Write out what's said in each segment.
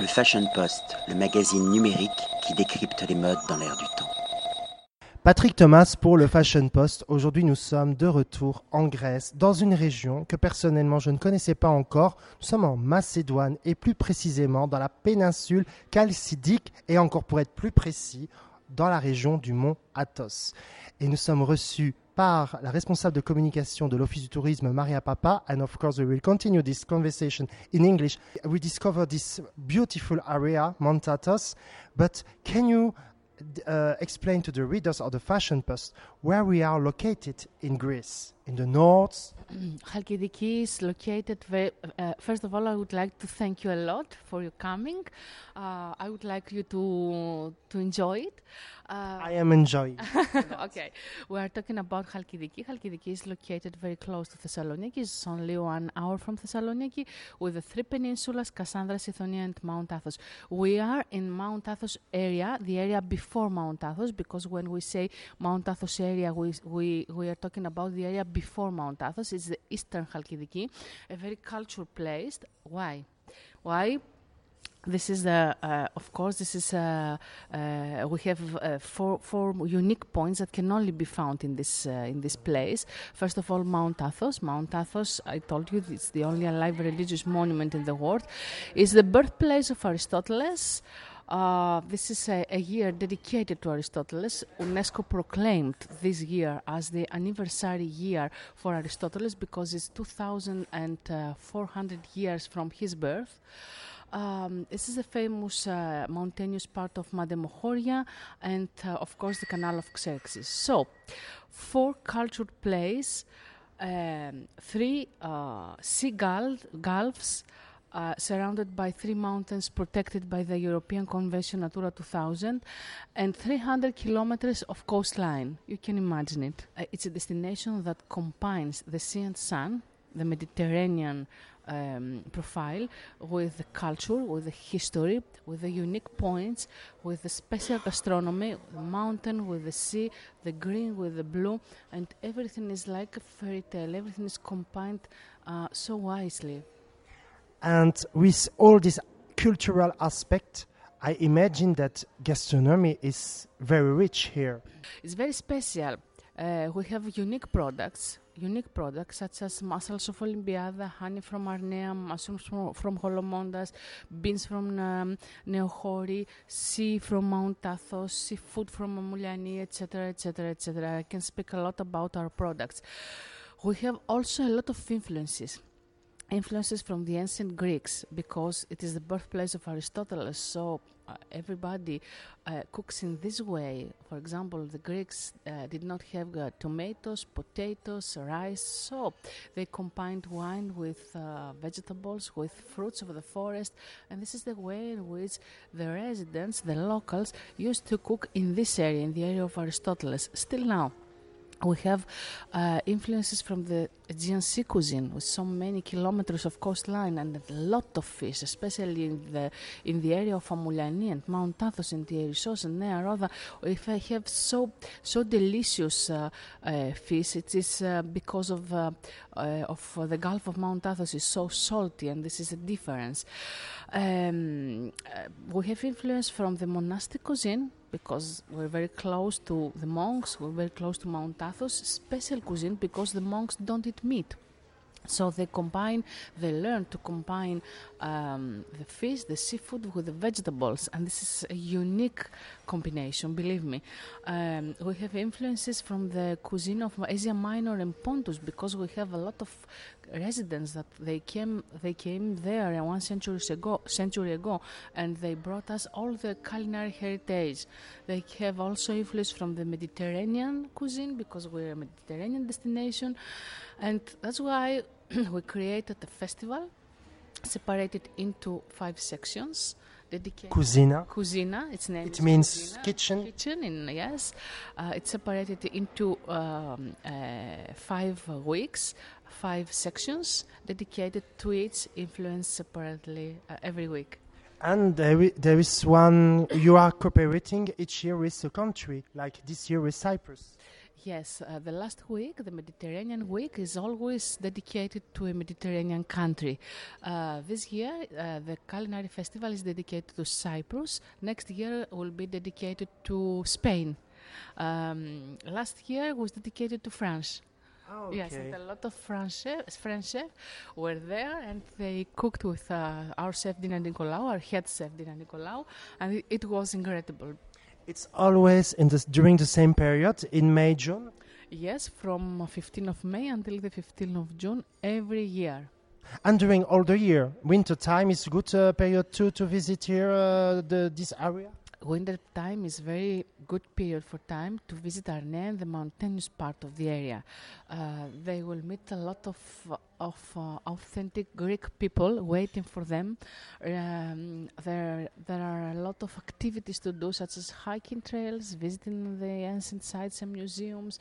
Le Fashion Post, le magazine numérique qui décrypte les modes dans l'air du temps. Patrick Thomas pour le Fashion Post. Aujourd'hui, nous sommes de retour en Grèce, dans une région que personnellement je ne connaissais pas encore. Nous sommes en Macédoine et plus précisément dans la péninsule chalcidique et encore pour être plus précis, dans la région du mont Athos. Et nous sommes reçus par la responsable de communication de l'Office du tourisme, Maria Pappa. And of course, we will continue this conversation in English. We discover this beautiful area, Mont Athos. But can you uh, explain to the readers of the Fashion Post where we are located in Greece? In the north? Halkidiki is located. Very, uh, first of all, I would like to thank you a lot for your coming. Uh, I would like you to to enjoy it. Uh, I am enjoying. okay, we are talking about Halkidiki. Halkidiki is located very close to Thessaloniki. It's only one hour from Thessaloniki, with the three peninsulas, Kassandra, Sithonia, and Mount Athos. We are in Mount Athos area, the area before Mount Athos, because when we say Mount Athos area, we we, we are talking about the area before Mount Athos. It's the eastern Halkidiki, a very cultural place. Why? Why? this is uh, uh, of course this is uh, uh we have uh, four four unique points that can only be found in this uh, in this place first of all mount athos mount athos i told you it's the only alive religious monument in the world is the birthplace of aristoteles uh, this is a, a, year dedicated to Aristoteles. UNESCO proclaimed this year as the anniversary year for Aristoteles because it's 2,400 years from his birth. Um, this is a famous uh, mountainous part of Mademochoria and, uh, of course, the Canal of Xerxes. So, four cultured plays, um, three uh, sea gulfs. Uh, surrounded by three mountains protected by the European Convention Natura 2000 and 300 kilometers of coastline. You can imagine it. Uh, it's a destination that combines the sea and sun, the Mediterranean um, profile with the culture, with the history, with the unique points, with the special gastronomy, the mountain with the sea, the green with the blue, and everything is like a fairy tale. Everything is combined uh, so wisely. And with all this cultural aspect, I imagine that gastronomy is very rich here. It's very special. Uh, we have unique products unique products such as mussels of Olympiada, honey from Arnea, mushrooms from, from Holomondas, beans from um, Neochori, sea from Mount Athos, seafood from Ammouliani, etc., etc., etc. I can speak a lot about our products. We have also a lot of influences influences from the ancient Greeks because it is the birthplace of Aristotle. So uh, everybody uh, cooks in this way. For example, the Greeks uh, did not have uh, tomatoes, potatoes, rice, so they combined wine with uh, vegetables, with fruits of the forest, and this is the way in which the residents, the locals, used to cook in this area, in the area of Aristotle. Still now we have uh, influences from the Aegean Sea cuisine with so many kilometers of coastline and a lot of fish, especially in the in the area of Ammouliani and Mount Athos and the Ierissos and Nea Roda. If I have so so delicious uh, uh, fish, it is uh, because of uh, uh, of the Gulf of Mount Athos is so salty, and this is a difference. Um, we have influence from the monastic cuisine because we're very close to the monks, we're very close to Mount Athos, special cuisine because the monks don't eat meat. So they combine, they learn to combine um, the fish, the seafood with the vegetables, and this is a unique combination, believe me. Um, we have influences from the cuisine of Asia Minor and Pontus because we have a lot of residents that they came they came there one century ago century ago and they brought us all the culinary heritage. They have also influence from the mediterranean cuisine because we're a mediterranean destination. And that's why we created a festival separated into five sections dedicated Cucina. Cucina. Its name. It means Cucina. kitchen. Kitchen. In yes, uh, it's separated into um, uh, five weeks, five sections dedicated to each influence separately uh, every week. And there, there is one you are cooperating each year with a country, like this year with Cyprus. Yes, uh, the last week, the Mediterranean week, is always dedicated to a Mediterranean country. Uh, this year, uh, the culinary festival is dedicated to Cyprus. Next year will be dedicated to Spain. Um, last year was dedicated to France. Oh, okay. Yes, and a lot of French chefs, French chefs were there, and they cooked with uh, our chef Dina Nikolaou, our head chef Dina Nikolaou, and it, it was incredible. It's always in this, during the same period, in May, June. Yes, from 15th of May until the 15th of June every year. And during all the year, winter time is good uh, period too to visit here uh, the, this area. Winter time is very good period for time to visit Arnea and the mountainous part of the area. Uh, they will meet a lot of of uh, authentic Greek people waiting for them. Um, there there are a lot of activities to do, such as hiking trails, visiting the ancient sites and museums,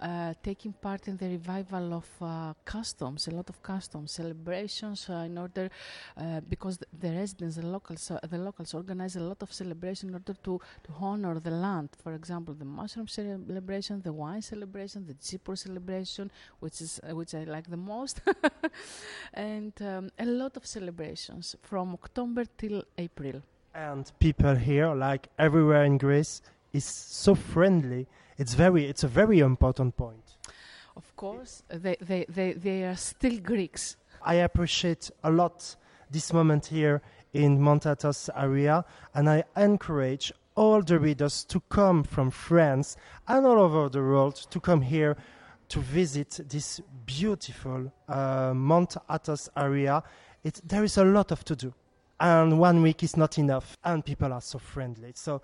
uh, taking part in the revival of uh, customs, a lot of customs celebrations uh, in order uh, because the, the residents, the locals, the locals organize a lot of celebration in order to, to honor the land. For example, the mushroom celebration, the wine celebration, the Tsipouro celebration, which is uh, which I like the most, and um, a lot of celebrations from October till April. And people here, like everywhere in Greece, is so friendly. It's very, it's a very important point. Of course, they, they, they, they are still Greeks. I appreciate a lot this moment here in Mount Athos area, and I encourage all the readers to come from France and all over the world to come here to visit this beautiful uh, Mount Athos area. It, there is a lot of to do, and one week is not enough, and people are so friendly. So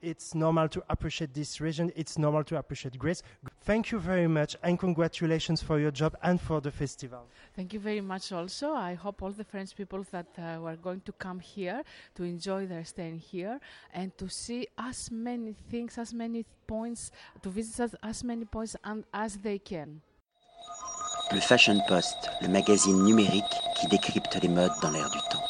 it's normal to appreciate this region. It's normal to appreciate Greece. Thank you very much, and congratulations for your job and for the festival. Thank you very much. Also, I hope all the French people that uh, were going to come here to enjoy their stay here and to see as many things, as many points, to visit as, as many points and as they can. Le Fashion Post, le magazine numérique qui décrypte les modes dans l'air du temps.